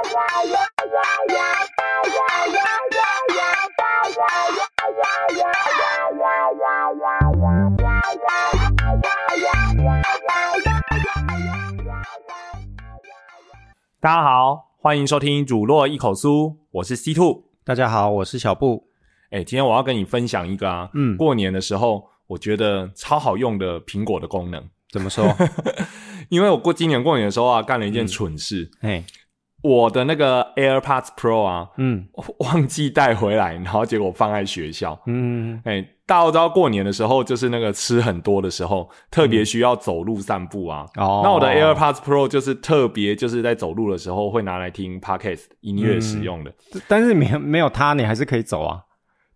大家好，欢迎收听《主落一口酥》，我是 C Two。大家好，我是小布。哎，今天我要跟你分享一个啊，嗯过年的时候我觉得超好用的苹果的功能。怎么说？因为我过今年过年的时候啊，干了一件蠢事，嘿，我的那个 AirPods Pro 啊，嗯忘记带回来，然后结果放在学校。嗯，哎，大家都知道过年的时候，就是那个吃很多的时候，特别需要走路散步啊。哦，那我的 AirPods Pro 就是特别就是在走路的时候会拿来听 Podcast 音乐使用的。但是没有没有它，你还是可以走啊。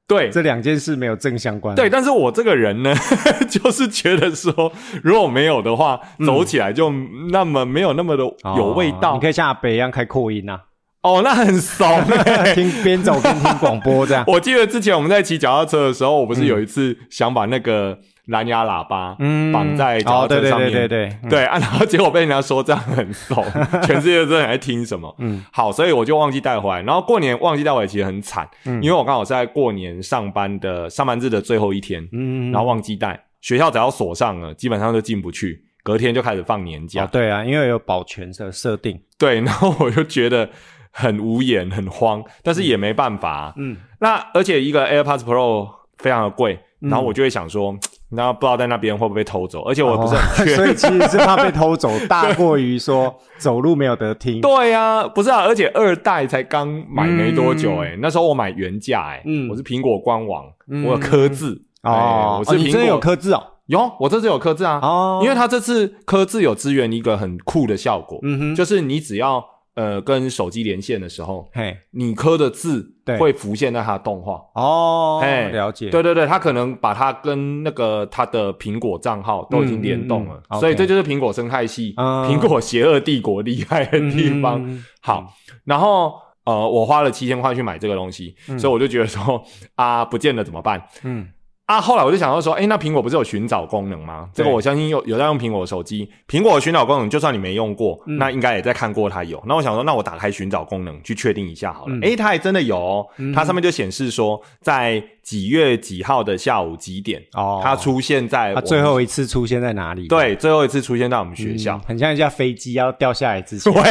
对，这两件事没有正相关。对，，但是我这个人呢，就是觉得说，如果没有的话，走起来就那么没有那么的有味道。哦你可以像阿北一样开扩音啊，哦，那很怂、欸。听边走边听广播这样。我记得之前我们在骑脚踏车的时候，我不是有一次想把那个蓝牙喇叭嗯绑在脚哦，对对踏车上面，对对对，对对啊，然后结果被人家说这样很怂，全世界都在听什么？嗯好，所以我就忘记带回来。然后过年忘记带回来，其实很惨，嗯因为我刚好是在过年上班的上班日的最后一天，嗯，然后忘记带，学校只要锁上了，基本上就进不去。隔天就开始放年假，哦对啊，因为有保全的设定。对，然后我就觉得很无言、很慌，但是也没办法啊、嗯那而且一个 AirPods Pro 非常的贵，嗯然后我就会想说，那不知道在那边会不会被偷走，而且我也不是很 确哦所以其实是怕被偷走，大过于说走路没有得听。对呀、不是啊，而且二代才刚买没多久、欸，那时候我买原价、欸，嗯。我是苹果官网，嗯。我有刻字，哦哎，我是苹果、哦你真的有刻字哦。有，我这次有刻字啊，哦，因为它这次刻字有支援一个很酷的效果，嗯哼，就是你只要呃跟手机连线的时候，嘿你刻的字对会浮现在它的动画。哦，嘿了解。对对对，它可能把它跟那个它的苹果账号都已经联动了，嗯嗯嗯所以这就是苹果生态系，嗯苹果邪恶帝国厉害的地方。嗯好，然后呃，我花了七千块去买这个东西，所以我就觉得说啊，不见了怎么办？嗯啊，后来我就想到说，诶，那苹果不是有寻找功能吗？这个我相信有有在用苹果手机，苹果的寻找功能，就算你没用过，嗯那应该也在看过它有。那我想说，那我打开寻找功能去确定一下好了。嗯诶，它还真的有哦，嗯它上面就显示说，在几月几号的下午几点，哦，它出现在它最后一次出现在哪里？对最后一次出现在我们学校嗯。很像一架飞机要掉下来之前。喂，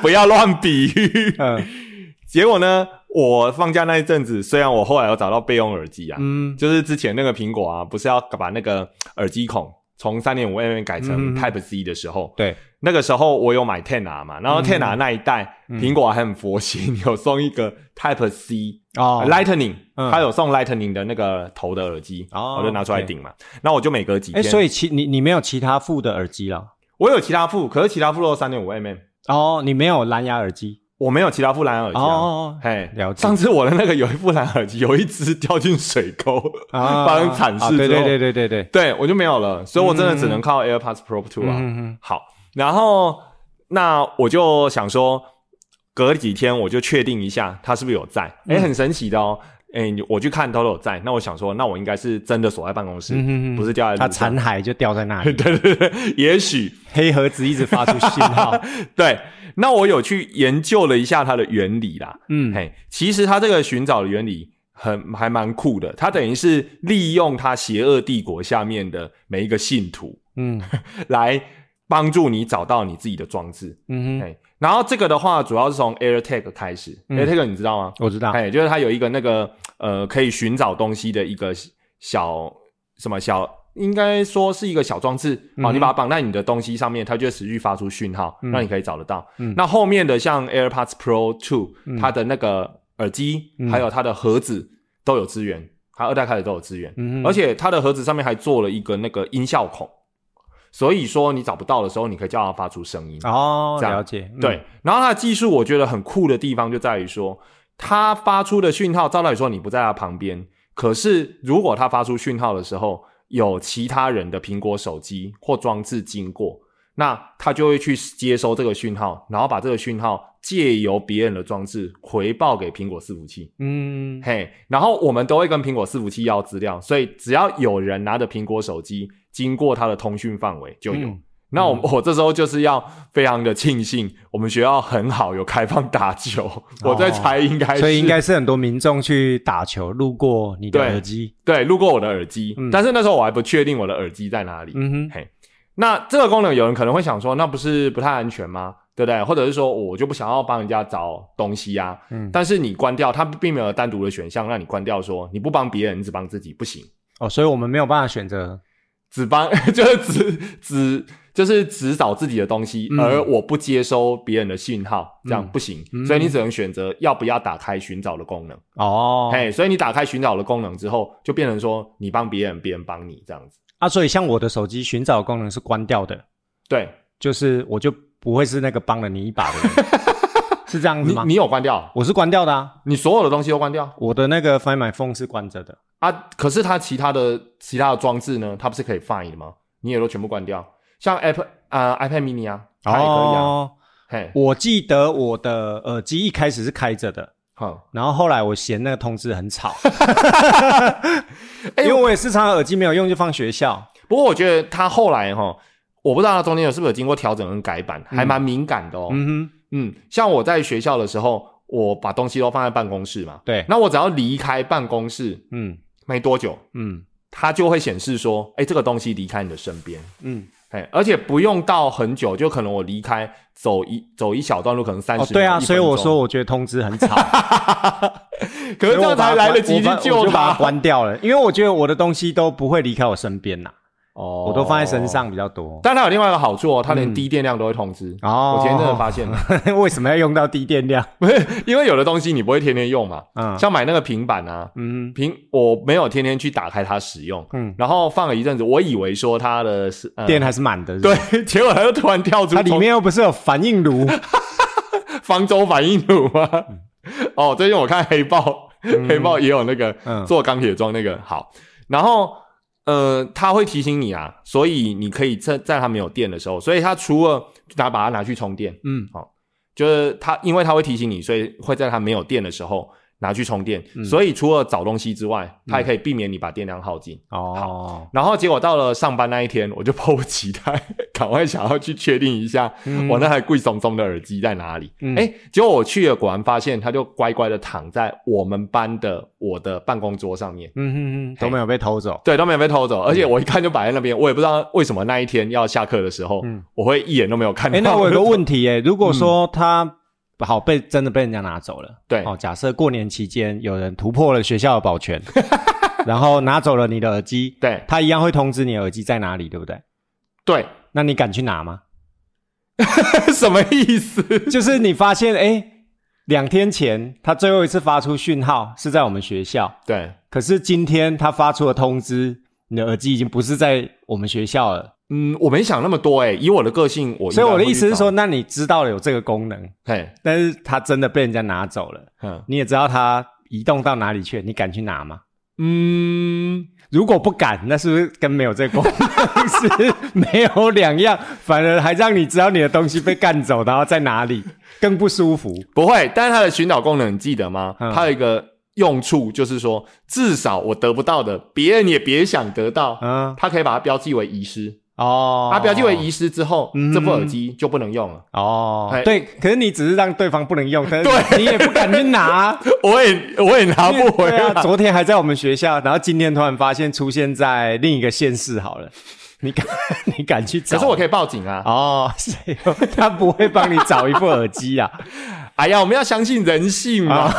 不要乱比喻。嗯结果呢，我放假那一阵子，虽然我后来有找到备用耳机啊，嗯。就是之前那个苹果啊，不是要把那个耳机孔从三点五 mm 改成嗯 Type C 的时候，对，那个时候我有买 Ten R 嘛，然后 Ten R 那一代、嗯苹果还很佛心，有送一个 Type C、哦。Lightning，、嗯。它有送 Lightning 的那个头的耳机，哦我就拿出来顶嘛。那我就每隔几哎，天，所以其你你没有其他副的耳机了？我有其他副，可是其他副都三点五 mm，哦，你没有蓝牙耳机？我没有其他副蓝牙耳机啊。哦，嘿，了解上次我的那个有一副蓝牙耳机，有一只掉进水沟，啊发生惨事啊之后，对对对对对对。对我就没有了，所以我真的只能靠 AirPods Pro 2啊。嗯嗯好，然后那我就想说，隔几天我就确定一下它是不是有在。嗯诶，很神奇的哦。诶，你我去看都有在，那我想说，那我应该是真的锁在办公室，不是掉在它。残骸就掉在那里，对对对，也许黑盒子一直发出信号。对。那我有去研究了一下它的原理啦。嗯嘿，其实它这个寻找的原理很还蛮酷的，它等于是利用它邪恶帝国下面的每一个信徒嗯 来帮助你找到你自己的装置。嗯哼，嘿，然后这个的话，主要是从 AirTag 开始。嗯 AirTag 你知道吗？我知道。哎，就是它有一个那个呃可以寻找东西的一个小什么小，应该说是一个小装置。啊、嗯你把它绑在你的东西上面，它就会持续发出讯号，嗯让你可以找得到。嗯那后面的像 AirPods Pro Two，、嗯它的那个耳机、嗯还有它的盒子都有资源，它二代开始都有资源，嗯而且它的盒子上面还做了一个那个音效孔。所以说你找不到的时候，你可以叫它发出声音。哦，这样了解。嗯对，然后它的技术我觉得很酷的地方就在于说，它发出的讯号，照道理说你不在它旁边，可是如果它发出讯号的时候，有其他人的苹果手机或装置经过，那它就会去接收这个讯号，然后把这个讯号借由别人的装置回报给苹果伺服器。嗯嘿，然后我们都会跟苹果伺服器要资料，所以只要有人拿着苹果手机经过它的通讯范围就有。嗯那我、我这时候就是要非常的庆幸，我们学校很好，有开放打球。我在猜应该所以应该是很多民众去打球，路过你的耳机。对路过我的耳机，嗯但是那时候我还不确定我的耳机在哪里。嗯哼，嘿，那这个功能有人可能会想说，那不是不太安全吗？对不对？或者是说我就不想要帮人家找东西啊。嗯但是你关掉，它并没有单独的选项让你关掉说你不帮别人，你只帮自己，不行。哦，所以我们没有办法选择。只帮 就是只只就是只找自己的东西，嗯而我不接收别人的信号，这样嗯不行。嗯所以你只能选择要不要打开寻找的功能。哦，嘿，所以你打开寻找的功能之后，就变成说你帮别人，别人帮你这样子。啊，所以像我的手机寻找功能是关掉的，对就是我就不会是那个帮了你一把的人，是这样子吗？你你有关掉，我是关掉的啊，你所有的东西都关掉我的那个 Find My Phone 是关着的。啊。可是它其他的其他的装置呢，它不是可以 find 的吗？你也都全部关掉，像 Apple 啊、iPad mini 啊，它也可以啊。哦，嘿，我记得我的耳机一开始是开着的，好，然后后来我嫌那个通知很吵，哎因为我也是常常耳机没有用就放学校。不过我觉得它后来哈，我不知道它中间有是不是有经过调整跟改版，还蛮敏感的哦。嗯哼，嗯，像我在学校的时候，我把东西都放在办公室嘛，对，那我只要离开办公室嗯。没多久，嗯。它就会显示说，哎，这个东西离开你的身边，嗯，哎，而且不用到很久，就可能我离开走一走一小段路，可能三十、哦对啊，所以我说，我觉得通知很吵，可是这样才来得及去我救就把它它。关掉了，因为我觉得我的东西都不会离开我身边呐，哦。我都放在身。上比较多。但它有另外一个好处哦，它连嗯。低电量都会通知。哦。我前一阵子发现。了，为什么要用到低电量？不 是因为有的东西你不会天天用嘛，嗯。像买那个平板啊，嗯。平我没有天天去打开它使用，嗯，然后放了一阵子，我以为说它的电还是满的，对，结果它又突然跳出它里面又不是有反应炉，方舟反应炉吗？哦，最近我看黑豹，黑豹也有那个嗯。做钢铁装那个。好，然后呃，它会提醒你啊，所以你可以在在它没有电的时候，所以它除了拿把它拿去充电，嗯。好就是它因为它会提醒你，所以会在它没有电的时候拿去充电，嗯。所以除了找东西之外，它也可以避免你把电量耗尽。哦，然后结果到了上班那一天，我就迫不及待，赶快想要去确定一下嗯。我那台贵松松的耳机在哪里。嗯。哎、结果我去了，果然发现它就乖乖的躺在我们班的我的办公桌上面，嗯嗯嗯，都没有被偷走，对，都没有被偷走。而且我一看就摆在那边，我也不知道为什么那一天要下课的时候，嗯。我会一眼都没有看到。哎，那我有个问题，哎，如果说他好被真的被人家拿走了，对哦，假设过年期间有人突破了学校的保全，然后拿走了你的耳机，对他一样会通知你耳机在哪里，对不对？对，那你敢去拿吗？什么意思？就是你发现，哎，两天前他最后一次发出讯号是在我们学校，对，可是今天他发出了通知，你的耳机已经不是在我们学校了。嗯，我没想那么多哎、以我的个性，我应所以我的意思是说，，那你知道了有这个功能，嘿，但是它真的被人家拿走了，嗯你也知道它移动到哪里去了，你敢去拿吗？嗯，如果不敢，那是不是跟没有这个功能是没有两样？反而还让你知道你的东西被干走，然后在哪里，更不舒服。不会，但是它的寻找功能你记得吗？嗯它有一个用处，就是说，至少我得不到的，别人也别想得到。嗯，它可以把它标记为遗失，哦，它标记为遗失之后，嗯。这副耳机就不能用了。哦。哎，对，可是你只是让对方不能用，但是对。你也不敢去拿，我也我也拿不回啊，昨天还在我们学校，然后今天突然发现出现在另一个县市，好了，你敢 你敢去找？可是我可以报警啊！哦，谁有他不会帮你找一副耳机啊？哎呀，我们要相信人性嘛。啊，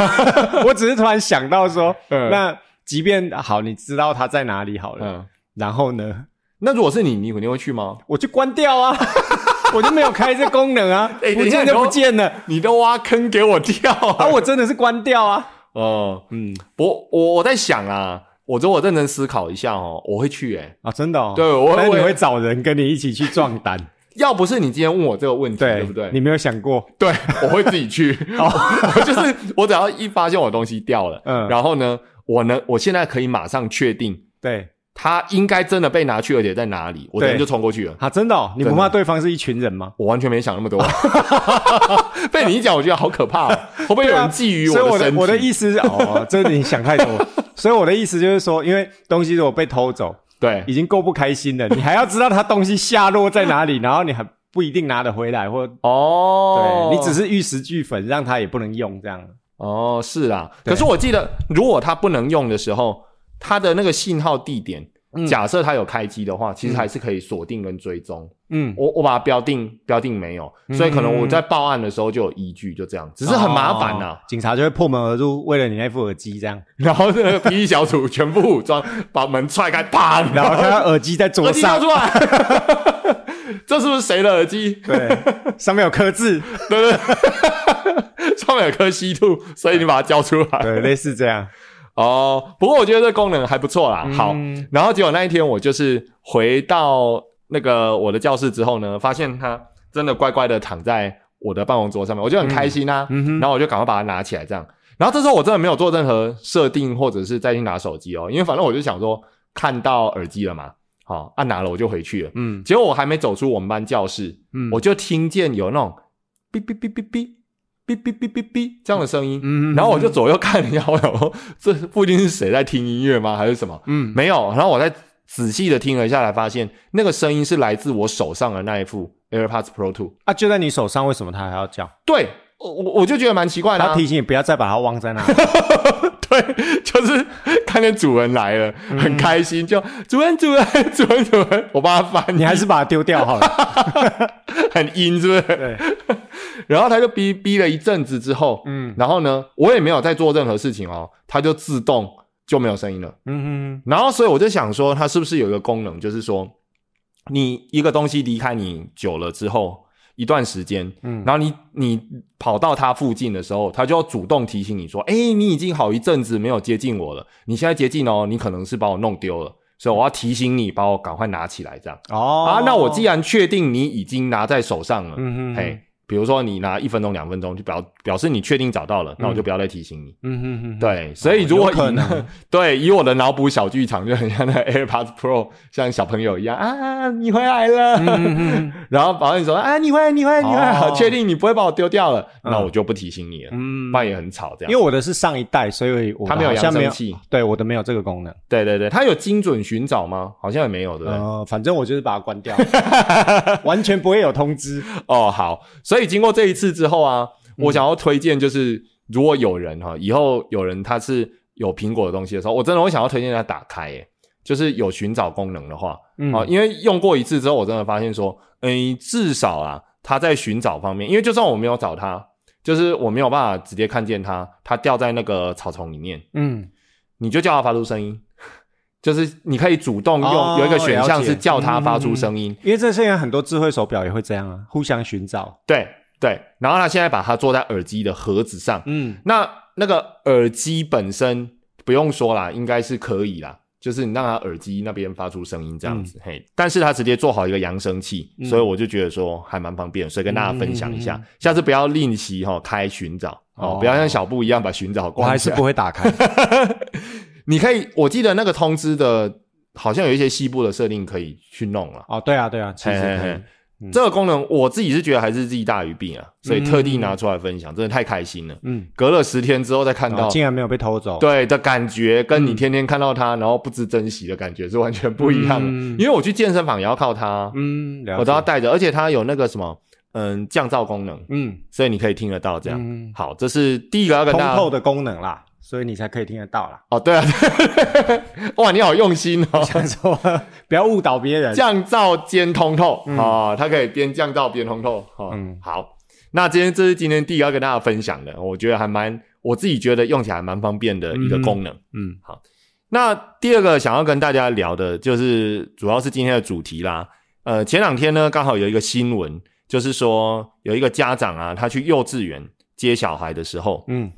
我只是突然想到说，嗯。那即便好，你知道他在哪里好了，嗯，然后呢，那如果是你，你肯定会去吗？我就关掉啊，我就没有开这功能啊，哎不见就不见了。你都挖坑给我跳啊，啊！我真的是关掉啊，哦，嗯我我我在想啊，我如果认真思考一下哦，我会去诶、啊，真的哦，对我我会。找人跟你一起去撞单，要不是你今天问我这个问题，对对不对？你没有想过，对，我会自己去。我就是我只要一发现我东西掉了，嗯。然后呢，我呢，我现在可以马上确定对它应该真的被拿去，而且在哪里，我对人就冲过去了。啊，真的哦，你不怕对方是一群人吗？我完全没想那么多，被你一讲，我觉得好可怕、哦，会不会有人觊觎所以我的身体？的我的意思是，哦，这你想太多。所以我的意思就是说，因为东西如果被偷走，对已经够不开心了，你还要知道他东西下落在哪里，然后你还不一定拿得回来，或哦，对你只是玉石俱焚，让他也不能用这样。哦，是啊。可是我记得，如果他不能用的时候，它的那个信号地点，嗯假设它有开机的话，其实还是可以锁定跟追踪。嗯，我我把它标定标定没有，所以可能我在报案的时候就有依据，就这样，只是很麻烦呐、哦警察就会破门而入，为了你那副耳机这样，然后那个霹雳小组全副武装，把门踹开，啪！然后看到耳机在桌耳机上，掉出来，这是不是谁的耳机？对，上面有刻字，对对对，上面有颗稀兔，所以你把它交出来。对，类似这样。哦，不过我觉得这功能还不错啦。好，嗯然后结果那一天我就是回到那个我的教室之后呢，发现它真的乖乖的躺在我的办公桌上面，我就很开心啊。然后我就赶快把它拿起来，这样。然后这时候我真的没有做任何设定，或者是再去拿手机哦，因为反正我就想说看到耳机了嘛，好、按拿了我就回去了。嗯结果我还没走出我们班教室，嗯我就听见有那种哔哔哔哔哔哔哔哔哔哔这样的声音，嗯然后我就左右看了一下，我想说这附近是谁在听音乐吗？还是什么？嗯没有。然后我再仔细的听了一下，才发现那个声音是来自我手上的那一副 AirPods Pro Two。啊，就在你手上，为什么它还要叫？对，我我我就觉得蛮奇怪的、啊。他提醒你不要再把它忘在那。对，就是看见主人来了，嗯很开心，就主人主人 主人主人，我帮他翻，你还是把它丢掉好了。很阴，是不是？对，然后他就逼逼了一阵子之后，嗯然后呢，我也没有再做任何事情哦，它就自动就没有声音了。嗯然后，所以我就想说，它是不是有一个功能，就是说，你一个东西离开你久了之后，一段时间，嗯然后你你跑到它附近的时候，它就要主动提醒你说，哎，你已经好一阵子没有接近我了，你现在接近哦，你可能是把我弄丢了，所以我要提醒你，把我赶快拿起来，这样、哦啊。那我既然确定你已经拿在手上了，嗯哼嘿，比如说你拿一分钟、两分钟，就表表示你确定找到了，那我就不要再提醒你。嗯哼哼，对，所以如果有可以能 对以我的脑补小剧场，就很像那个 AirPods Pro，像小朋友一样啊，你回来了，然后保安说啊，你回来，你回来，你回来，哦好，确定你不会把我丢掉了，嗯那我就不提醒你了，嗯不然也很吵这样。因为我的是上一代，所以我它没有扬声器，对我的没有这个功能。对对对，它有精准寻找吗？好像也没有，对不对？呃，反正我就是把它关掉，完全不会有通知。哦，好，所以经过这一次之后啊，我想要推荐就是，如果有人哈，以后有人他是有苹果的东西的时候，我真的会想要推荐他打开，诶，就是有寻找功能的话，嗯。啊，因为用过一次之后，我真的发现说，嗯，至少啊，他在寻找方面，因为就算我没有找他，就是我没有办法直接看见他，他掉在那个草丛里面，嗯，你就叫他发出声音。就是你可以主动用、哦有一个选项是叫它发出声音，因为这现在很多智慧手表也会这样啊，互相寻找。对对，然后他现在把它做在耳机的盒子上，嗯。那那个耳机本身不用说啦，应该是可以啦，就是你让它耳机那边发出声音这样子，嘿，但是它直接做好一个扬声器，嗯。所以我就觉得说还蛮方便，所以跟大家分享一下，下次不要吝惜哈、开寻找哦哦。不要像小布一样把寻找我关是不会打开。你可以，我记得那个通知的，好像有一些西部的设定可以去弄了。哦，对啊，对啊，其实可以嘿嘿嘿。这个功能我自己是觉得还是利大于弊啊，所以特地拿出来分享，真的太开心了。嗯，隔了十天之后再看到哦，竟然没有被偷走。对的感觉，跟你天天看到它，然后不知珍惜的感觉是完全不一样的。嗯因为我去健身房也要靠它，嗯，我都要带着，而且它有那个什么，嗯，降噪功能，嗯所以你可以听得到这样。嗯好，这是第一个要跟大家通透的功能啦，所以你才可以听得到啦。哦，对啊，哇，你好用心哦。想说 不要误导别人。降噪兼通透啊、哦，它可以边降噪边通透。哦、嗯好，那今天这是今天第一个要跟大家分享的，我觉得还蛮，我自己觉得用起来蛮方便的一个功能。嗯好那第二个想要跟大家聊的，就是主要是今天的主题啦。呃，前两天呢，刚好有一个新闻，就是说有一个家长啊，他去幼稚园接小孩的时候，嗯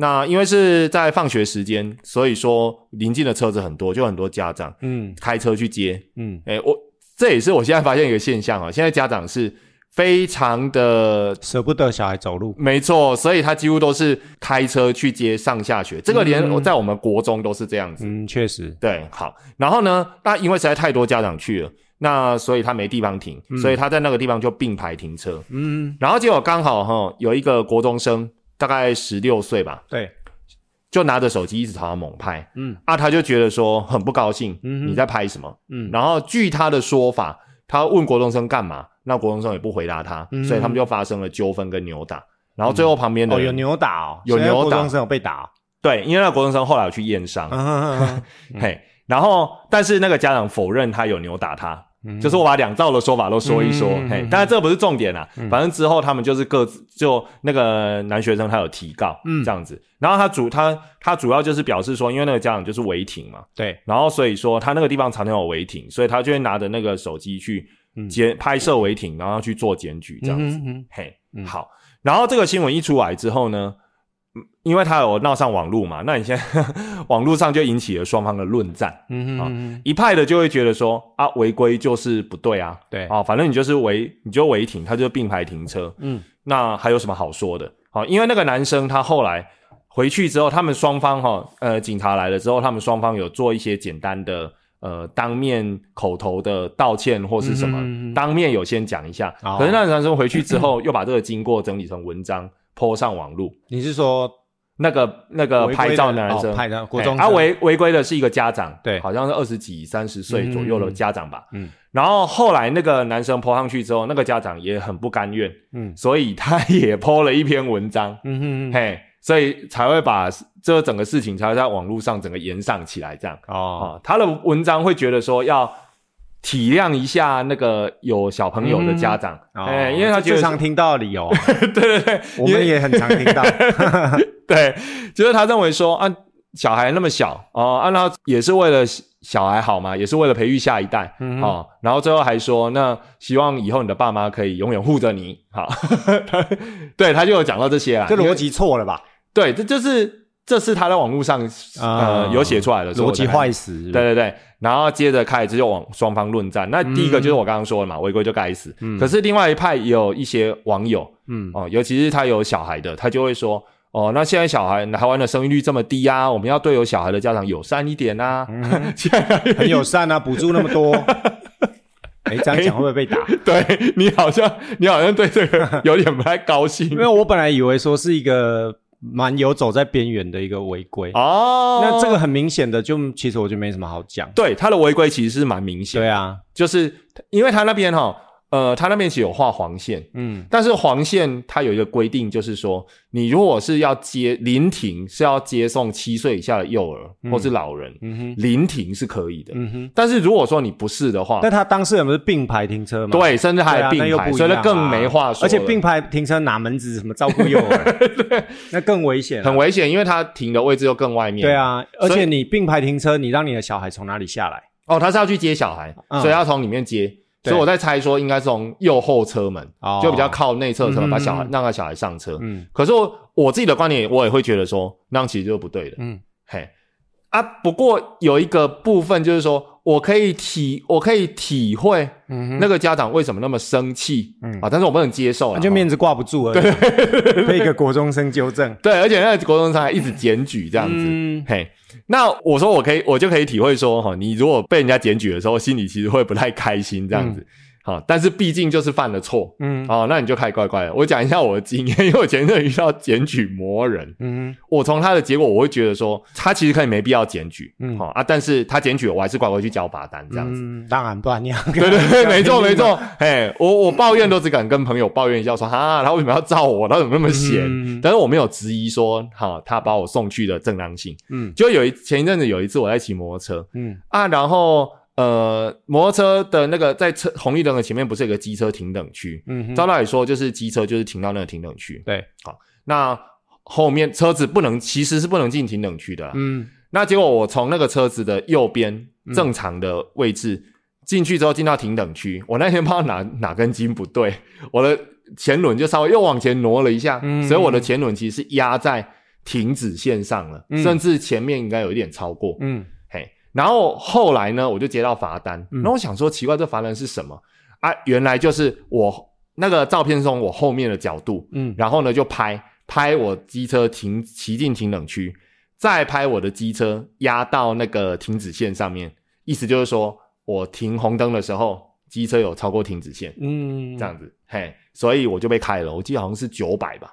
那因为是在放学时间，所以说临近的车子很多，就很多家长嗯开车去接。嗯，诶，我这也是我现在发现一个现象啊，现在家长是非常的舍不得小孩走路。没错，所以他几乎都是开车去接上下学，这个连在我们国中都是这样子。嗯，确实。对，好，然后呢，那因为实在太多家长去了，那所以他没地方停，所以他在那个地方就并排停车，嗯，然后结果刚好哈有一个国中生，大概十六岁吧，对，就拿着手机一直朝他猛拍，嗯。啊，他就觉得说很不高兴，嗯你在拍什么？嗯。然后据他的说法，他问国中生干嘛，那国中生也不回答他，嗯所以他们就发生了纠纷跟扭打。然后最后旁边的有扭打哦，有扭打。国中生有被打哦，对，因为那国中生后来有去验伤，嗯。嘿，然后但是那个家长否认他有扭打他，嗯。就是我把两造的说法都说一说，嘿。当然这不是重点啦，反正之后他们就是各自就那个男学生他有提告，嗯。这样子，然后他主他他主要就是表示说，因为那个家长就是违停嘛，对，然后所以说他那个地方常常有违停，所以他就会拿着那个手机去嗯。检拍摄违停，然后去做检举这样子，嗯嘿，嗯。好，然后这个新闻一出来之后呢，嗯因为他有闹上网络嘛，那你现在 网络上就引起了双方的论战，嗯哼一派的就会觉得说啊，违规就是不对啊，对，啊，反正你就是违，你就违停，他就并排停车，嗯那还有什么好说的？好，因为那个男生他后来回去之后，他们双方哈，呃，警察来了之后，他们双方有做一些简单的呃当面口头的道歉或是什么，当面有先讲一下。哦可是那个男生回去之后，又把这个经过整理成文章，po 上网络。你是说那个那个拍照的男生，哦拍照国哎中生。啊违违规的是一个家长，对。好像是二十几、三十岁左右的家长吧。嗯然后后来那个男生 po 上去之后，那个家长也很不甘愿，嗯。所以他也 po 了一篇文章，嗯哼哼嘿，所以才会把这整个事情才会在网络上整个延上起来，这样。哦。啊。他的文章会觉得说要体谅一下那个有小朋友的家长，哦哎、因为他觉得最常听到的理 由，对对对，我们也很常听到，对，就是他认为说啊，小孩那么小哦，啊，那也是为了小孩好嘛，也是为了培育下一代、嗯哦。然后最后还说，那希望以后你的爸妈可以永远护着你。好，对他就有讲到这些啊，这逻辑错了吧？对，这就是这是他在网络上呃啊有写出来的逻辑坏死，对对对，然后接着开始就往双方论战。那第一个就是我刚刚说的嘛，违规就该死。可是另外一派也有一些网友，嗯哦，尤其是他有小孩的，他就会说，哦，那现在小孩台湾的生育率这么低啊，我们要对有小孩的家长友善一点啊。现在很友善啊，补助那么多。哎，这样讲会不会被打？对你好像你好像对这个有点不太高兴 因为我本来以为说是一个蛮游走在边缘的一个违规，哦。那这个很明显的，就其实我就没什么好讲。对他的违规其实是蛮明显，对啊，就是因为他那边哈、呃，他那边其实有画黄线，嗯但是黄线它有一个规定，就是说，你如果是要接临停，是要接送七岁以下的幼儿、或是老人，嗯哼，临停是可以的。嗯哼。但是如果说你不是的话，那他当事人不是并排停车吗？对，甚至还对啊，并排，那又不一样啊所以那更没话说了。而且并排停车哪门子什么照顾幼儿，对那更危险啊。很危险，因为他停的位置又更外面。对，啊，而且你并排停车，你让你的小孩从哪里下来？哦，他是要去接小孩，嗯所以要从里面接。对。所以我在猜说，应该是从右后车门，哦。就比较靠内侧车门，嗯把小孩嗯让他小孩上车。嗯。可是我我自己的观点，我也会觉得说，那样其实就是不对的。嗯。嘿。啊，不过有一个部分就是说，我可以体我可以体会那个家长为什么那么生气，嗯。啊，但是我不能接受就面子挂不住而已，被一个国中生纠正。对，而且那个国中生还一直检举这样子，嗯。嘿。那我说我可以，我就可以体会说，哈，你如果被人家检举的时候，心里其实会不太开心这样子，好、但是毕竟就是犯了错，嗯。哦，那你就开乖乖的。我讲一下我的经验，因为我前一阵遇到检举魔人，嗯。我从他的结果，我会觉得说，他其实可以没必要检举，嗯。好、啊，但是他检举，我还是乖乖去交罚单这样子。嗯，当然不然你要对 对对，没错 没错，哎，我我抱怨都只敢跟朋友抱怨一下，说哈，他为什么要照我？他怎么那么闲？嗯。但是我没有质疑说，哈，他把我送去的正当性。嗯。就有一前一阵子有一次我在骑摩托车。嗯。啊，然后呃，摩托车的那个在车红绿灯的前面不是有个机车停等区？嗯哼，照道理说，就是机车就是停到那个停等区，对，好那后面车子不能其实是不能进停等区的。嗯。那结果我从那个车子的右边正常的位置进去之后，进到停等区，我那天不知道哪哪根筋不对，我的前轮就稍微又往前挪了一下，嗯。所以我的前轮其实是压在停止线上了，嗯。甚至前面应该有一点超过。嗯。嘿，然后后来呢，我就接到罚单，嗯。然后我想说奇怪，这罚单是什么？啊？原来就是我那个照片中我后面的角度，嗯。然后呢就拍拍我机车停骑进停冷区，再拍我的机车压到那个停止线上面，意思就是说我停红灯的时候，机车有超过停止线，嗯，这样子，嘿，所以我就被开了，我记得好像是九百吧，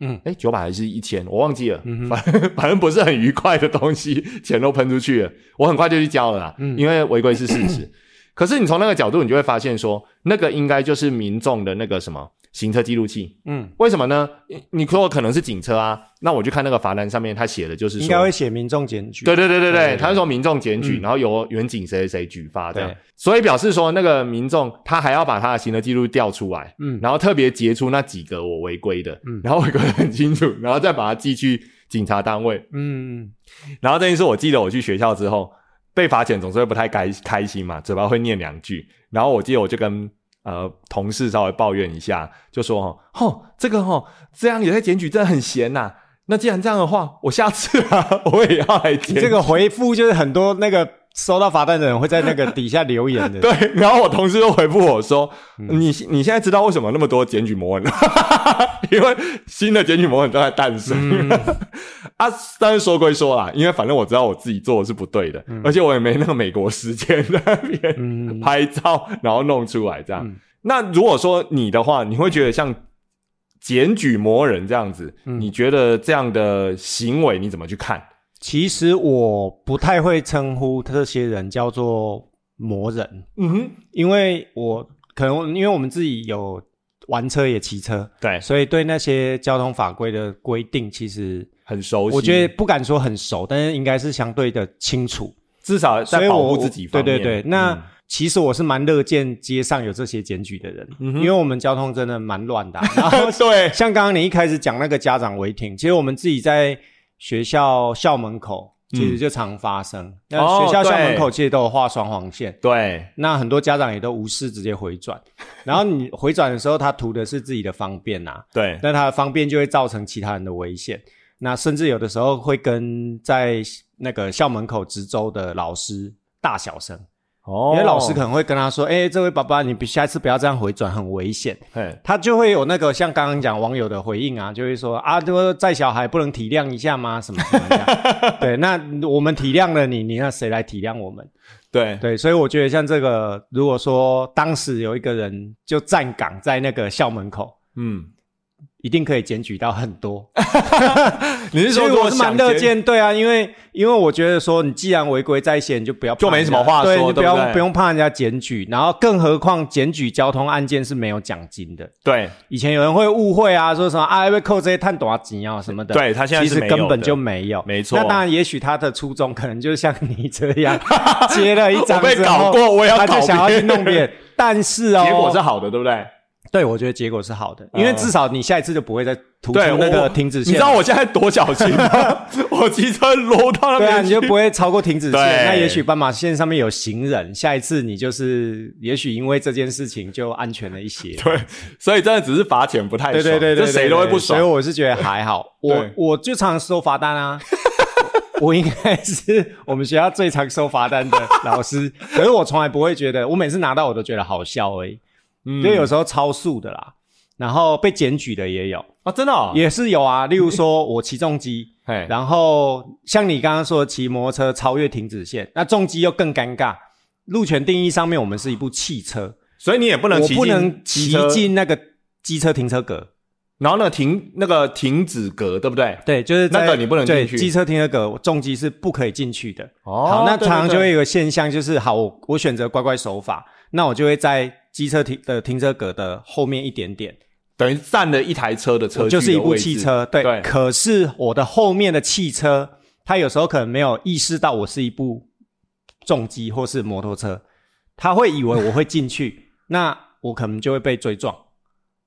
嗯，哎，九百还是一千，我忘记了，反 反正不是很愉快的东西，钱都喷出去了，我很快就去交了啦，嗯。因为违规是事实。可是你从那个角度，你就会发现说，那个应该就是民众的那个什么行车记录器。嗯，为什么呢？你你说可能是警车啊，那我去看那个罚单上面，他写的就是说，应该会写民众检举。对对对对对，他是说民众检举，嗯然后由原警谁谁谁举发这样，所以表示说那个民众他还要把他的行车记录调出来，嗯然后特别截出那几个我违规的，嗯然后违规得很清楚，然后再把它寄去警察单位。嗯，然后这件事我记得我去学校之后被罚钱，总是会不太开开心嘛，嘴巴会念两句。然后我记得我就跟呃同事稍微抱怨一下，就说哦，吼这个吼这样也在检举，真的很闲呐、那既然这样的话，我下次啊 我也要来检。这个回复就是很多那个收到罚单的人会在那个底下留言的。对，然后我同事就回复我说：“嗯你你现在知道为什么那么多检举模拟了？因为新的检举模人都在诞生。嗯 啊，但是说归说啦，因为反正我知道我自己做的是不对的，而且我也没那个美国时间在那边嗯，拍照，然后弄出来这样。嗯那如果说你的话，你会觉得像检举魔人这样子，嗯你觉得这样的行为你怎么去看？其实我不太会称呼这些人叫做魔人，嗯哼，因为我可能因为我们自己有玩车也骑车，对，所以对那些交通法规的规定，其实很熟悉。我觉得不敢说很熟，但是应该是相对的清楚。至少在保护自己方面。对对对，那、嗯其实我是蛮乐见街上有这些检举的人，因为我们交通真的蛮乱的啊、然后 对，像刚刚你一开始讲那个家长违停，其实我们自己在学校校门口其实就常发生。那、哦学校校门口其实都有画双黄线，对，那很多家长也都无视直接回转。然后你回转的时候，他图的是自己的方便呐、对，那他的方便就会造成其他人的危险。那甚至有的时候会跟在那个校门口值周的老师大小声，哦因为老师可能会跟他说：“哎、这位爸爸，你比下次不要这样回转，很危险。”嘿，他就会有那个像刚刚讲网友的回应啊，就会说啊，这个载小孩不能体谅一下吗？什么什么的。对，那我们体谅了你，你那谁来体谅我们？对，对，所以我觉得像这个，如果说当时有一个人就站岗在那个校门口，嗯，一定可以检举到很多。你是说我是蛮乐见，对啊，因为因为我觉得说，你既然违规在先，你就不要就没什么话说对，你不对不用不用怕人家检举，然后更何况检举交通案件是没有奖金的。对，以前有人会误会啊，说什么啊被扣这些探多少钱啊什么的，对他现在其实根本就没有，没错。那当然，也许他的初衷可能就是像你这样 接了一张我被搞过我也要搞他就想要去弄别人，但是哦，结果是好的，对不对？对我觉得结果是好的，因为至少你下一次就不会再突出对，那个停止线，你知道我现在多小心吗？我骑车搂到那对啊，你就不会超过停止线。那也许斑马线上面有行人，下一次你就是，也许因为这件事情就安全了一些。对，所以真的只是罚钱不太对爽，对对对，这谁都会不爽所以。我是觉得还好。我我就常收罚单啊，我应该是我们学校最常收罚单的老师，可是我从来不会觉得，我每次拿到我都觉得好笑而已。嗯就有时候超速的啦，然后被检举的也有，啊，真的哦，也是有啊。例如说我骑重机。然后像你刚刚说的骑摩托车超越停止线，那重机又更尴尬。路权定义上面，我们是一部汽车，所以你也不能我骑不能骑进那个机车停车格。然后呢停那个停止格，对不对？对，就是那个你不能对进去机车停车格，重机是不可以进去的。哦好，那常常就会有个现象，就是好，我我选择乖乖守法，那我就会在机车停的停车格的后面一点点，等于占了一台车的车距就是一部汽车，对。对可是我的后面的汽车，它有时候可能没有意识到我是一部重机或是摩托车，他会以为我会进去，那我可能就会被追撞。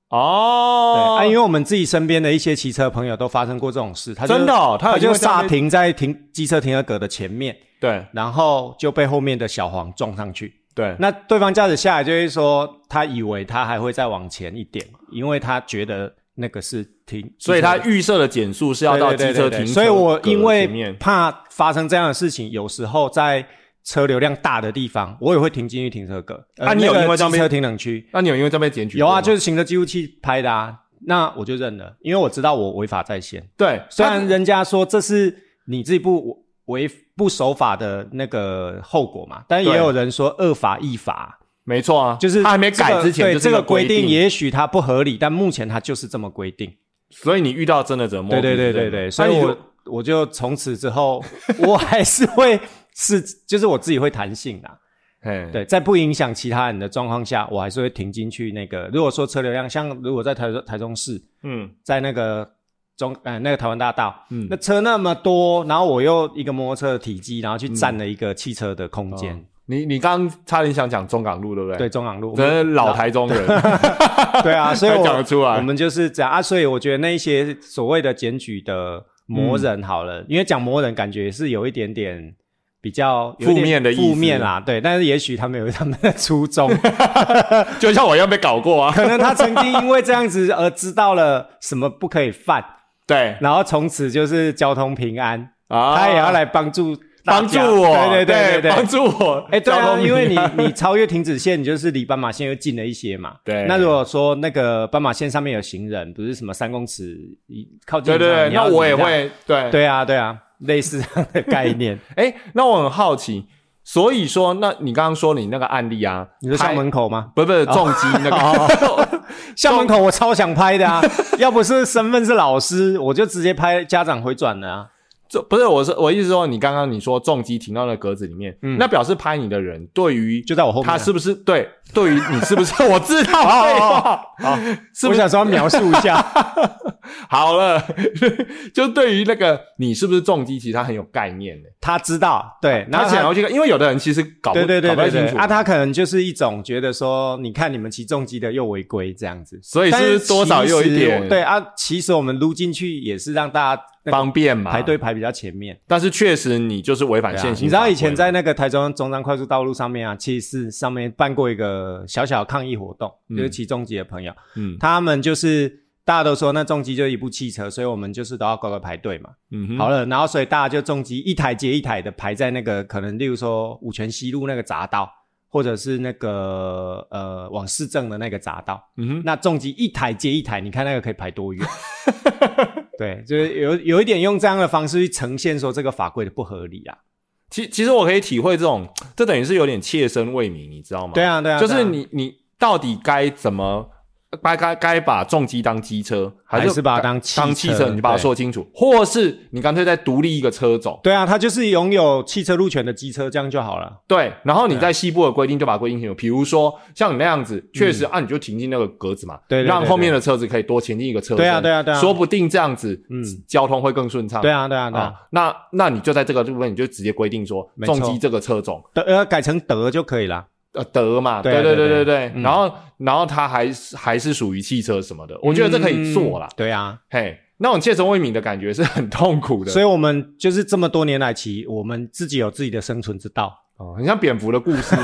对哦，啊，因为我们自己身边的一些骑车朋友都发生过这种事，他真的哦他就刹停在停机车停车格的前面，对然后就被后面的小黄撞上去。对，那对方驾驶下来就会说，他以为他还会再往前一点，因为他觉得那个是停，所以他预设的减速是要到机车停所以我因为怕发生这样的事情，有时候在车流量大的地方，我也会停进去停车格。那啊你有那个因为这样被车停冷区？那你有因为这样被检举有啊，就是行车记录器拍的啊。那我就认了，因为我知道我违法在先。对，虽然人家说这是你自己不违不守法的那个后果嘛，但也有人说恶法亦法，没错啊，就是他还没改之前，对这个规定，也许它不合理，但目前它就是这么规定。所以你遇到真的折磨，对对对对对，所以我我就从此之后，我还是会是，就是我自己会弹性啦。嘿，对，在不影响其他人的状况下，我还是会停进去那个。如果说车流量像如果在台台中市，嗯在那个中呃那个台湾大道，嗯那车那么多，然后我又一个摩托车的体积，然后去占了一个汽车的空间。哦你你刚刚差点想讲中港路，对不对？对，中港路，老台中人，对啊，所以我讲得出来我们就是这样啊。所以我觉得那一些所谓的检举的魔人，好了，因为讲魔人感觉是有一点点比较负面的意思负面啦，对。但是也许他们有他们的初衷，就像我一样被搞过啊。可能他曾经因为这样子而知道了什么不可以犯，对然后从此就是交通平安，啊，他也要来帮助帮助我，对对对对帮对。助我。哎，对啊，因为你你超越停止线，你就是离斑马线又近了一些嘛。对那如果说那个斑马线上面有行人，不是什么三公尺一靠近对对那我也。会对。对啊，对啊，类似这样的概念。哎，那我很好奇，所以说，那你刚刚说你那个案例啊，你说校拍门口吗？不是不是重击那个，校门口我超想拍的啊！要不是身份是老师，我就直接拍家长回转了啊。这不是我是我意思说，你刚刚你说重击停到那格子里面，嗯那表示拍你的人对于就在我后面啊他是不是对？对于你是不是？我知道，废话好，是不是我想说描述一下。好了，就对于那个你是不是重击，其实他很有概念的。他知道，对，然后他他想要去，因为有的人其实搞不对对对搞不太清楚，啊，他可能就是一种觉得说，你看你们骑重机的又违规这样子，所以是不是多少又有一点对啊？其实我们撸进去也是让大家那个方便嘛？排队，排比较前面。但是确实你就是违反对啊现行、你知道以前在那个台中中山快速道路上面啊，其实是上面办过一个小小的抗议活动，嗯就是骑重机的朋友，嗯他们就是大家都说那重机就是一部汽车，所以我们就是都要乖乖排队嘛。嗯好了，然后所以大家就重机一台接一台的排在那个可能，例如说五泉西路那个匝道，或者是那个呃往市政的那个匝道，嗯哼，那重机一台接一台，你看那个可以排多远？对，就是有有一点用这样的方式去呈现说这个法规的不合理啊。其其实我可以体会这种，这等于是有点切身为民，你知道吗？对啊，对啊，就是你你到底该怎么该该该把重机当机车，还是把它当汽车当汽车？你就把它对说清楚，或是你干脆再独立一个车种，对啊，它就是拥有汽车路权的机车，这样就好了。对，然后你在西部的规定就把它规定清楚，比如说像你那样子，确实、啊，你就停进那个格子嘛，嗯对对对让后面的车子可以多前进一个车身，对啊对啊对啊。说不定这样子，嗯。交通会更顺畅，对啊，对啊，对啊。啊，，那那你就在这个部分，你就直接规定说，重机这个车种，德呃改成德就可以了。呃，德嘛，对对对对对然后然后它还是还是属于汽车什么的，我觉得这可以做啦嗯。对啊，嘿，那种切身为民的感觉是很痛苦的，所以我们就是这么多年来骑，我们自己有自己的生存之道。哦，很像蝙蝠的故事？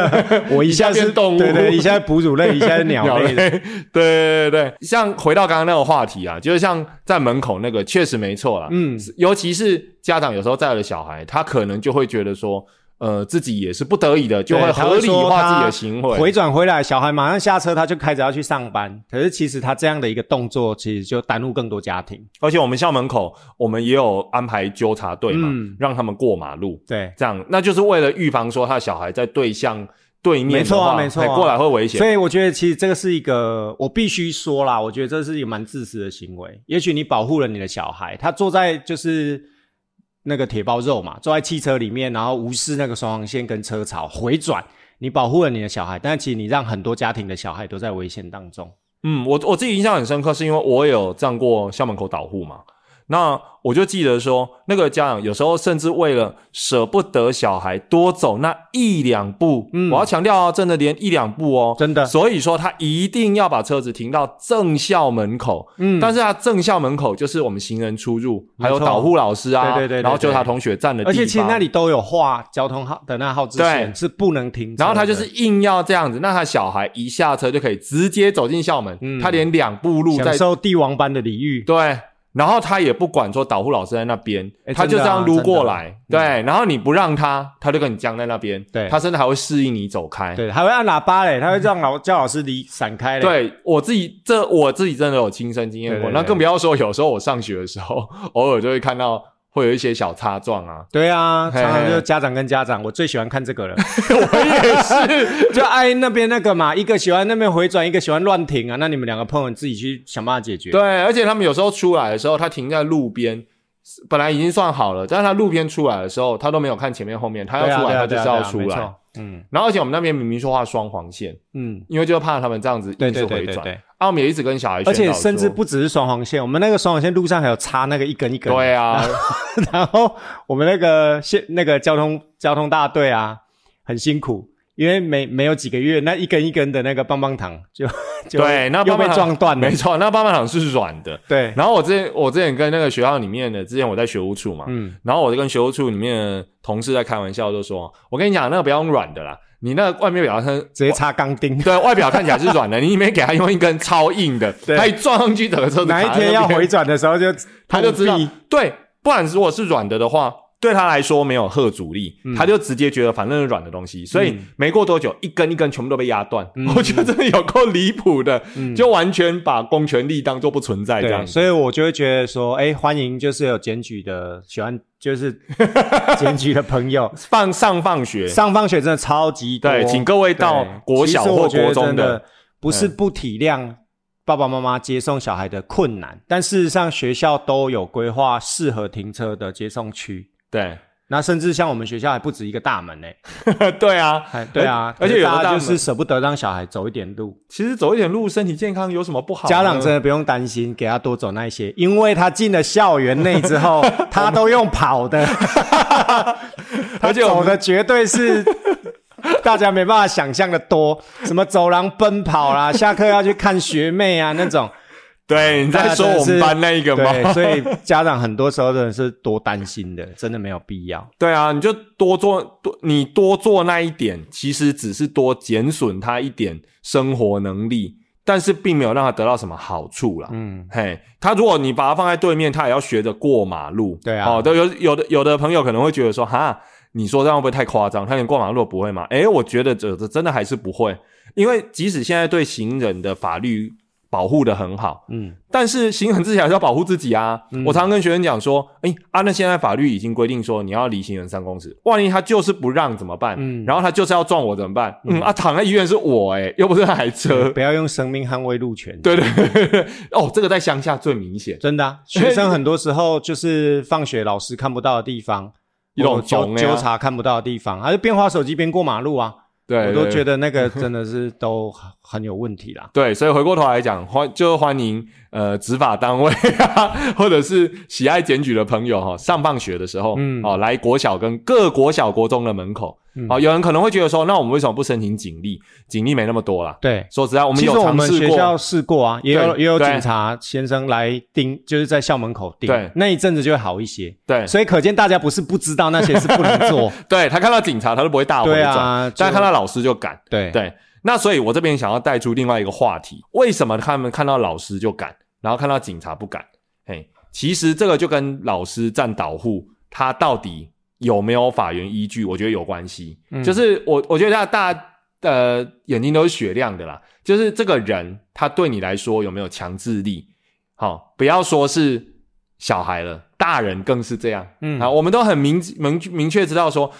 我一下是变动物，对对，一下哺乳类，一下是鸟类 的。对对对对，像回到刚刚那个话题啊，就是像在门口那个，确实没错啦。嗯，尤其是家长有时候带了小孩，他可能就会觉得说，呃，自己也是不得已的，就会合理化自己的行为。回转回来，小孩马上下车，他就开始要去上班。可是其实他这样的一个动作，其实就耽误更多家庭。而且我们校门口，我们也有安排纠察队嘛，嗯让他们过马路，对，这样那就是为了预防说他小孩在对向对面没错啊没错过来会危险。所以我觉得其实这个是一个，我必须说啦，我觉得这是一个蛮自私的行为。也许你保护了你的小孩，他坐在就是那个铁包肉嘛，坐在汽车里面，然后无视那个双黄线跟车潮回转，你保护了你的小孩，但其实你让很多家庭的小孩都在危险当中。嗯，我我自己印象很深刻，是因为我有站过校门口导护嘛。那我就记得说，那个家长有时候甚至为了舍不得小孩多走那一两步，嗯我要强调哦，真的连一两步哦，真的所以说他一定要把车子停到正校门口，嗯但是他正校门口就是我们行人出入，还有导护老师啊，对对对对然后就他同学站的地方，而且其实那里都有画交通号的那号志线，对是不能停车。然后他就是硬要这样子，那他小孩一下车就可以直接走进校门，嗯他连两步路在享受帝王般的礼遇。对，然后他也不管说导护老师在那边，哎他就这样撸过来，啊对，然后你不让他，他就跟你僵在那边，对他甚至还会示意你走开。对，还会按喇叭嘞，他会让老叫老师离闪开嘞。对我自己，这我自己真的有亲身经验过，那更不要说有时候我上学的时候，偶尔就会看到会有一些小擦撞啊。对啊，常常就是家长跟家长，我最喜欢看这个了，我也是，就爱那边那个嘛，一个喜欢那边回转，一个喜欢乱停啊，那你们两个碰友自己去想办法解决。对，而且他们有时候出来的时候，他停在路边，本来已经算好了，但是他路边出来的时候，他都没有看前面后面，他要出来，他就是要出来。嗯然后而且我们那边明明说画双黄线，嗯，因为就怕他们这样子对一直回转。对对对对，啊，我们也一直跟小孩而且，甚至不只是双黄线，我们那个双黄线路上还有插那个一根一根。对啊，然后我们那个线那个交通交通大队啊，很辛苦，因为没没有几个月，那一根一根的那个棒棒糖就 就对，那又被棒棒糖撞断了没。错，那棒棒糖是软的。对，然后我之前我之前跟那个学校里面的，之前我在学务处嘛，嗯，然后我就跟学务处里面的同事在开玩笑，就说：“我跟你讲，那个不要用软的啦，你那个外面表看直接插钢钉。对外表看起来是软的，你里面给他用一根超硬的，对他一撞上去，整个车子哪一天要回转的时候就他就知道，对，不然如果是软的的话，对他来说没有荷阻力，他就直接觉得反正是软的东西，所以嗯没过多久，一根一根全部都被压断。嗯我觉得真的有够离谱的，就完全把公权力当做不存在这样。所以我就会觉得说，哎，欢迎就是有检举的，喜欢就是 检举的朋友，放上放学，上放学真的超级多。对，请各位到对国小或国中的的，不是不体谅爸爸妈妈接送小孩的困难，但事实上学校都有规划适合停车的接送区。对。那甚至像我们学校还不止一个大门呢、对啊，还对啊，而且大家就是舍不得让小孩走一点路，其实走一点路，身体健康有什么不好？家长真的不用担心，给他多走那一些，因为他进了校园内之后，他都用跑的，他而且走的绝对是大家没办法想象的多，什么走廊奔跑啦，下课要去看学妹啊那种，对你在说我们班那一个吗？所以家长很多时候真的是多担心的，真的没有必要。对啊，你就多做多，你多做那一点，其实只是多减损他一点生活能力，但是并没有让他得到什么好处啦。嗯，嘿，他如果你把他放在对面，他也要学着过马路。对啊哦，都有有的有的朋友可能会觉得说，哈，你说这样会不会太夸张？他连过马路都不会吗？诶，我觉得这这真的还是不会，因为即使现在对行人的法律保护的很好，嗯，但是行人自己还是要保护自己啊！我常常跟学生讲说，哎、啊，那现在法律已经规定说你要离行人三公尺，万一他就是不让怎么办？嗯然后他就是要撞我怎么办？嗯啊，躺在医院是我哎、又不是那台车。不要用生命捍卫路权。对 对哦，这个在乡下最明显。真的、啊，学生很多时候就是放学老师看不到的地方，有纠纠察看不到的地方，还是边滑手机边过马路啊，对，我都觉得。那个真的是都很很有问题啦。对，所以回过头来讲，欢就欢迎呃执法单位啊，或者是喜爱检举的朋友哈、上放学的时候，嗯哦，来国小跟各国小国中的门口，嗯哦，有人可能会觉得说，那我们为什么不申请警力？警力没那么多啦。对，说实在，我们其实我有尝试们学校，试过啊，也有也有警察先生来盯，就是在校门口盯，对那一阵子就会好一些。对所以可见大家不是不知道那些是不能做，对他看到警察他都不会大回对转，啊，就但看到老师就敢。对对，那所以我这边想要带出另外一个话题，为什么他们看到老师就敢，然后看到警察不敢？嘿，其实这个就跟老师站导护，他到底有没有法源依据，我觉得有关系。嗯就是我我觉得大大家呃眼睛都是雪亮的啦，就是这个人他对你来说有没有强制力？好、不要说是小孩了，大人更是这样。嗯啊，我们都很明明明确知道说，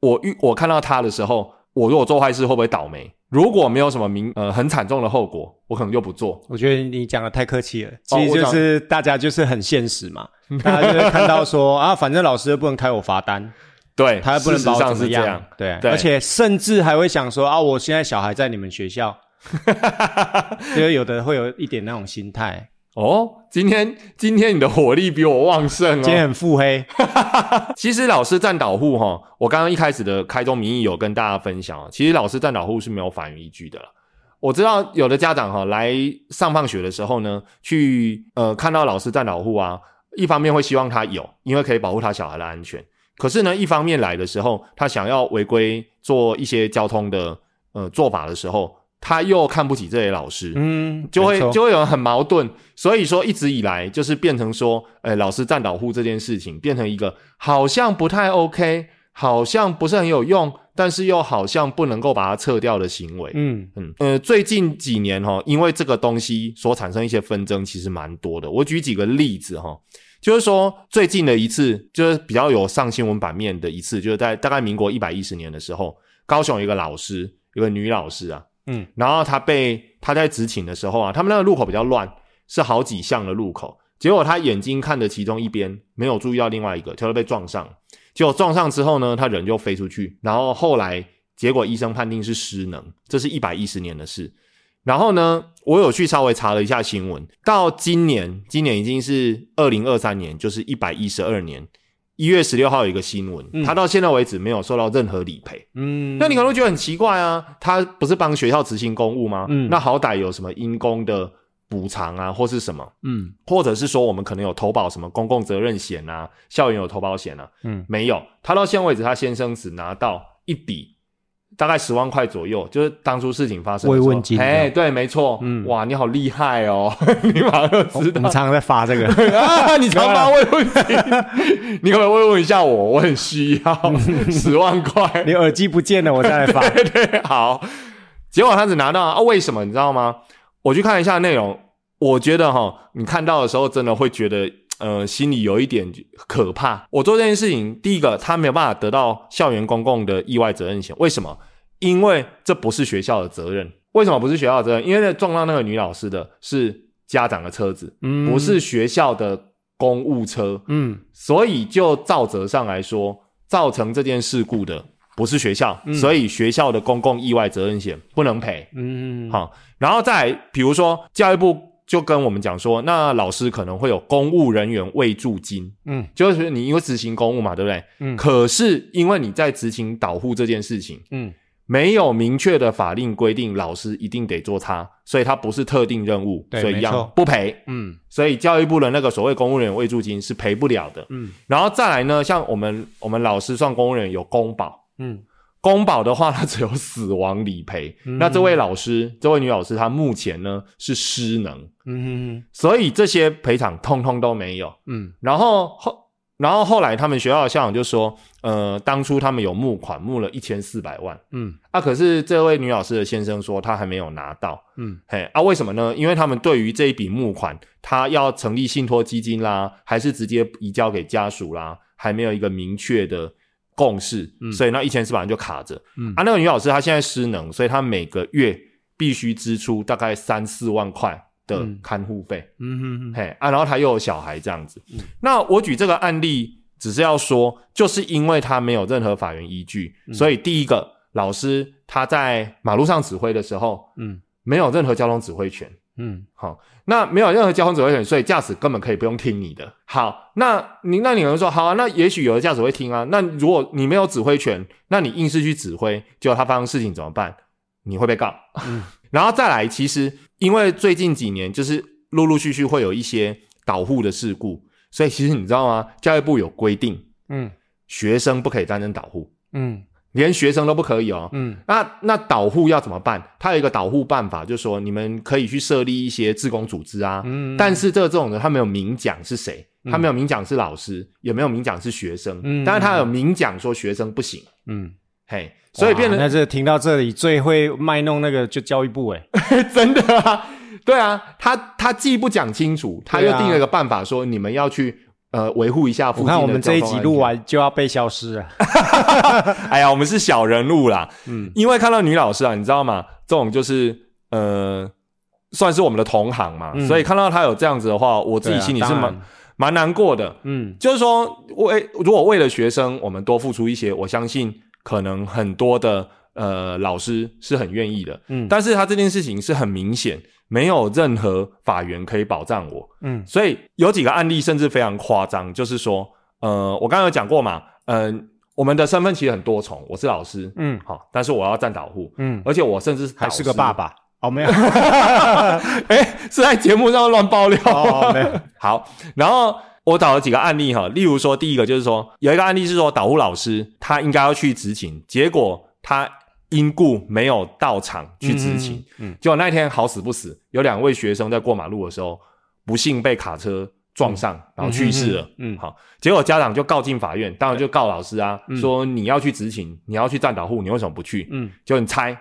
我遇我看到他的时候，我如果做坏事会不会倒霉？如果没有什么明呃很惨重的后果，我可能就不做。我觉得你讲的太客气了，哦其实就是大家就是很现实嘛，大家就是看到说啊，反正老师又不能开我罚单，对，他又不能事实上把我怎么是这样。对，对。而且甚至还会想说啊，我现在小孩在你们学校，就是有的会有一点那种心态，哦，今天今天你的火力比我旺盛哦。今天很腹黑，其实老师站导护哈，我刚刚一开始的开宗明义有跟大家分享哦，其实老师站导护是没有法源依据的了。我知道有的家长哈来上放学的时候呢，去呃看到老师站导护啊，一方面会希望他有，因为可以保护他小孩的安全。可是呢，一方面来的时候，他想要违规做一些交通的呃做法的时候，他又看不起这些老师，嗯，就会就会有人很矛盾，所以说一直以来就是变成说，呃，老师站导护这件事情变成一个好像不太 OK，好像不是很有用，但是又好像不能够把它撤掉的行为。嗯嗯呃，最近几年哈、因为这个东西所产生一些纷争，其实蛮多的。我举几个例子哈、就是说最近的一次，就是比较有上新闻版面的一次，就是在大概民国一百一十年的时候，高雄一个老师，一个女老师啊，嗯，然后他被他在执勤的时候啊，他们那个路口比较乱，是好几项的路口，结果他眼睛看着其中一边，没有注意到另外一个，就被撞上。结果撞上之后呢，他人就飞出去，然后后来结果医生判定是失能，这是一百一十年的事。然后呢，我有去稍微查了一下新闻，到今年，今年已经是二零二三年，就是一百一十二年一月十六号有一个新闻，嗯他到现在为止没有受到任何理赔。嗯，那你可能会觉得很奇怪啊，他不是帮学校执行公务吗？嗯那好歹有什么因公的补偿啊，或是什么，嗯或者是说我们可能有投保什么公共责任险啊，校园有投保险啊，嗯没有。他到现在为止，他先生只拿到一笔。大概十万块左右，就是当初事情发生慰问金哎，对，没错，嗯哇，你好厉害哦，你马上就知道我们。常常在发这个，啊，你常发慰问金，你可不可以慰问一下我？我很需要 十万块。你耳机不见了，我再来发。对对，好。结果他只拿到啊？为什么？你知道吗？我去看一下内容，我觉得哈，你看到的时候真的会觉得，呃，心里有一点可怕。我做这件事情，第一个，他没有办法得到校园公共的意外责任险，为什么？因为这不是学校的责任。为什么不是学校的责任？因为那撞到那个女老师的是家长的车子，嗯不是学校的公务车。嗯所以就造责上来说，造成这件事故的不是学校，嗯所以学校的公共意外责任险不能赔。嗯，好，然后再比如说教育部就跟我们讲说，那老师可能会有公务人员未助金，嗯。就是你因为执行公务嘛，对不对？嗯。可是因为你在执行导护这件事情，嗯。没有明确的法令规定老师一定得做它，所以它不是特定任务，所以一样不赔。嗯。所以教育部的那个所谓公务人员未助金是赔不了的。嗯。然后再来呢，像我们我们老师算公务人员有公保，嗯公保的话，它只有死亡理赔。嗯那这位老师，这位女老师，她目前呢是失能，嗯哼所以这些赔偿通通都没有。嗯然后后，然后后来他们学校的校长就说，呃，当初他们有募款，募了一千四百万。嗯啊，可是这位女老师的先生说他还没有拿到，嗯嘿啊，为什么呢？因为他们对于这一笔募款，他要成立信托基金啦，还是直接移交给家属啦，还没有一个明确的共识，嗯。所以那一千四百万就卡着。嗯。啊，那个女老师她现在失能，所以她每个月必须支出大概三四万块的嗯。看护费，嗯嗯嘿啊，然后她又有小孩这样子。那我举这个案例，只是要说，就是因为她没有任何法源依据，嗯。所以第一个老师他在马路上指挥的时候，嗯。没有任何交通指挥权。嗯好，那没有任何交通指挥权，所以驾驶根本可以不用听你的。好，那你那你有人说，好啊，那也许有的驾驶会听啊。那如果你没有指挥权，那你硬是去指挥，结果他发生事情怎么办？你会被告。嗯 然后再来，其实因为最近几年就是陆陆续续会有一些导护的事故，所以其实你知道吗？教育部有规定，嗯学生不可以担任导护，嗯连学生都不可以哦。嗯。那那导护要怎么办？他有一个导护办法，就是说你们可以去设立一些自工组织啊。嗯，但是这这种的，他没有明讲是谁，他没有明讲是老师，也没有明讲是学生，嗯但是他有明讲说学生不行，嗯，嘿，所以变哇得那这听到这里最会卖弄那个就教育部哎，真的啊，对啊，他他既不讲清楚，他又定了个办法说你们要去呃维护一下附近的我看我们这一集录完就要被消失了。哎呀，我们是小人物啦，嗯因为看到女老师啊，你知道吗？这种就是呃，算是我们的同行嘛，嗯所以看到她有这样子的话，我自己心里是蛮、蛮难过的。嗯就是说，为如果为了学生，我们多付出一些，我相信可能很多的呃老师是很愿意的。嗯但是他这件事情是很明显，没有任何法源可以保障我，嗯。所以有几个案例甚至非常夸张，就是说，呃，我刚刚有讲过嘛，嗯、我们的身份其实很多重，我是老师，嗯。好，但是我要站导护，嗯，而且我甚至是还是个爸，爸。哦，没有。哎，是在节目上乱爆料，哦，没有，好，然后我找了几个案例哈，例如说，第一个就是说，有一个案例是说，导护老师他应该要去执勤，结果他因故没有到场去执勤，嗯结果那天好死不死，有两位学生在过马路的时候，不幸被卡车撞上，然后去世了。嗯嗯好，结果家长就告进法院，当然就告老师啊，嗯说你要去执勤，你要去站导护，你为什么不去？嗯就你猜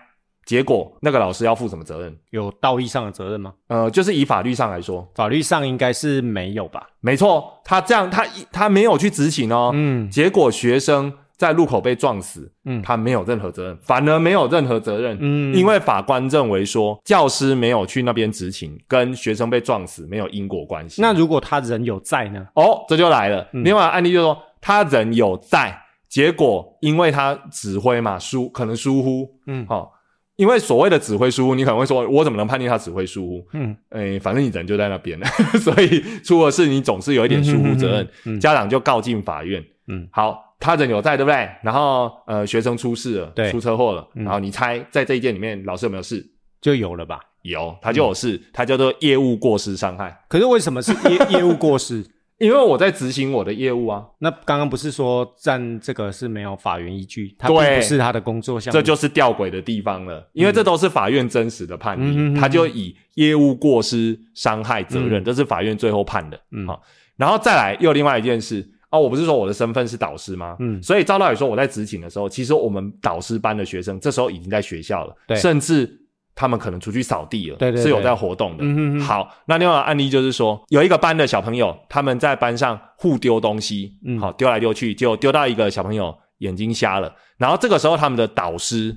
结果那个老师要负什么责任？有道义上的责任吗？呃，就是以法律上来说，法律上应该是没有吧？没错，他这样他他没有去执行哦，嗯结果学生在路口被撞死，嗯他没有任何责任，反而没有任何责任，嗯因为法官认为说教师没有去那边执勤，跟学生被撞死没有因果关系。那如果他人有在呢？哦，这就来了。嗯另外案例就是说，他人有在，结果因为他指挥嘛疏，可能疏忽，嗯好、因为所谓的指挥疏忽，你可能会说，我怎么能判定他指挥疏忽？嗯诶，反正你人就在那边，所以出了事你总是有一点疏忽责任，嗯嗯嗯家长就告进法院。嗯好，他人有在，对不对？然后呃，学生出事了，对出车祸了，嗯然后你猜在这一件里面老师有没有事？就有了吧？有，他就有事，他叫做业务过失伤害。可是为什么是业 业务过失？因为我在执行我的业务啊，那刚刚不是说占这个是没有法源依据，它对并不是他的工作项目，这就是吊诡的地方了，因为这都是法院真实的判例，嗯嗯嗯嗯他就以业务过失伤害责任，嗯这是法院最后判的。嗯好，然后再来又有另外一件事哦，我不是说我的身份是导师吗？嗯。所以照道理说我在执勤的时候，其实我们导师班的学生这时候已经在学校了，对。甚至他们可能出去扫地了，对对对是有在活动的。嗯好，那另外案例就是说，有一个班的小朋友，他们在班上互丢东西，嗯。好丢来丢去，结果丢到一个小朋友眼睛瞎了，然后这个时候他们的导师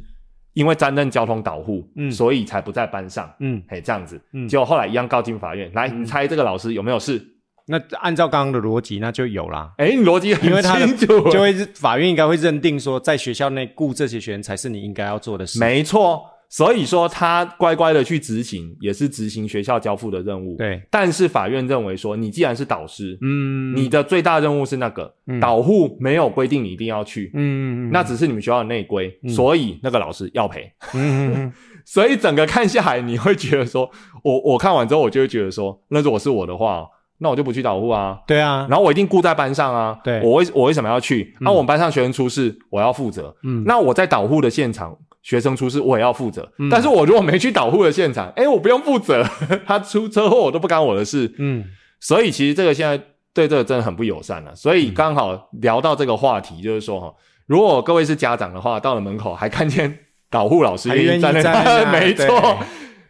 因为担任交通导护，嗯。所以才不在班上，嗯，嘿，这样子，嗯。结果后来一样告进法院，来，你猜这个老师有没有事？那按照刚刚的逻辑，那就有啦。哎，你逻辑很因为他清楚，就会法院应该会认定说，在学校内雇这些学员才是你应该要做的事。没错，所以说他乖乖的去执行，也是执行学校交付的任务。，对，但是法院认为说，你既然是导师，嗯，你的最大任务是那个、嗯导护，没有规定你一定要去，嗯，嗯那只是你们学校的内规，嗯所以那个老师要赔。嗯嗯嗯 所以整个看下来，你会觉得说，我我看完之后，我就会觉得说，那如果是我的话，那我就不去导护啊。对啊，然后我一定顾在班上啊，对我为我为什么要去？那、我们班上学生出事，我要负责。嗯那我在导护的现场，学生出事，我也要负责。嗯但是我如果没去导护的现场，哎，我不用负责，他出车祸我都不干我的事。嗯所以其实这个现在对这个真的很不友善了、所以刚好聊到这个话题，就是说哈，如果各位是家长的话，到了门口还看见导护老师还愿意站在站那，那没错，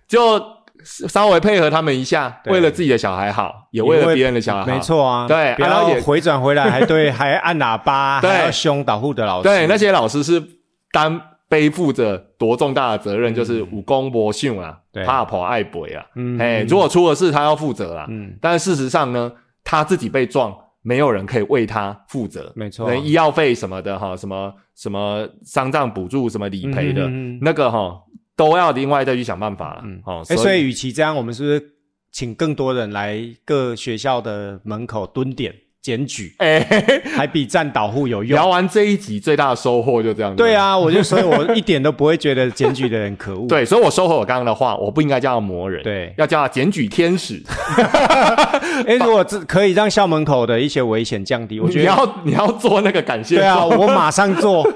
就稍微配合他们一下，为了自己的小孩好，也为了别人的小孩好。没错啊，对然后也回转回来还对，还按喇叭，对还要凶导护的老师，对，那些老师是担背负着多重大的责任，就是武功博训啊，怕婆爱鬼啊。嗯，哎，嗯如果出了事，他要负责啊。嗯，但是事实上呢，他自己被撞，没有人可以为他负责。没错，连医药费什么的哈，什么什么丧葬补助、什么理赔的、那个哈，都要另外再去想办法了。嗯哦，哎，所以与其这样，我们是不是请更多人来各学校的门口蹲点检举，哎，嘿嘿还比站导护有用聊？完这一集最大的收获就这样。对，啊，我就所以，我一点都不会觉得检举的人可恶。对，所以我收回我刚刚的话，我不应该叫他魔人，对要叫他检举天使。哎，如果这可以让校门口的一些危险降低，我觉得你要你要做那个感谢对啊，我马上做，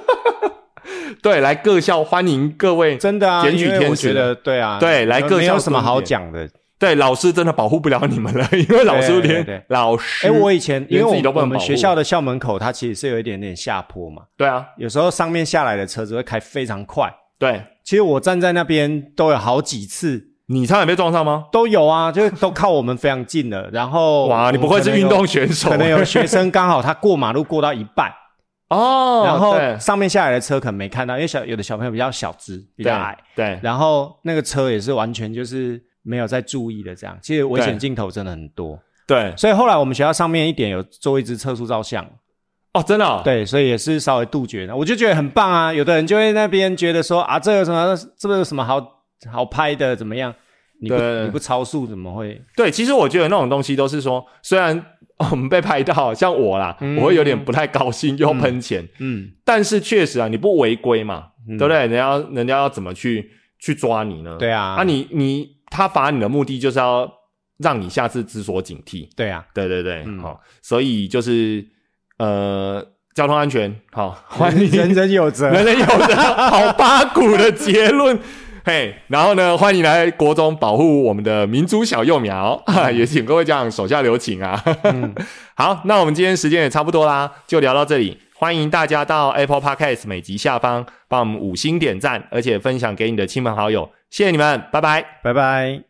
对，来各校欢迎各位。真的啊，检举因为我天使觉得对啊，对来各没有校什么好讲的。对，老师真的保护不了你们了，因为老师对对连对老师，哎，我以前因为我我们学校的校门口，它其实是有一点点下坡嘛，对啊，有时候上面下来的车子会开非常快。对其实我站在那边都有好几次你差点被撞上吗？都有啊，就是都靠我们非常近了。然后哇，你不会是运动选手？可能有学生刚好他过马路过到一半，哦，然后对。上面下来的车可能没看到，因为小有的小朋友比较小只，比较矮，对。然后那个车也是完全就是没有在注意的这样。其实危险镜头真的很多，对。所以后来我们学校上面一点有做一支测速照相，哦，真的哦，对，所以也是稍微杜绝的。我就觉得很棒啊，有的人就会那边觉得说啊，这有什么这个有什么好好拍的，怎么样？你不你不超速怎么会？对，其实我觉得那种东西都是说，虽然我们被拍到，像我啦，嗯我会有点不太高兴，又喷钱，嗯，但是确实啊，你不违规嘛，嗯对不对？人家人家要怎么去去抓你呢？对啊啊你你他罚你的目的就是要让你下次知所警惕，对啊，对对对，嗯好、所以就是呃，交通安全好，欢迎人人有责。人人有责，好八股的结论。嘿，然后呢，欢迎来国中保护我们的民族小幼苗，哈，也请各位家长手下留情啊。嗯 好，那我们今天时间也差不多啦，就聊到这里。欢迎大家到 Apple Podcast 每集下方帮我们五星点赞，而且分享给你的亲朋好友，谢谢你们，拜拜。拜拜。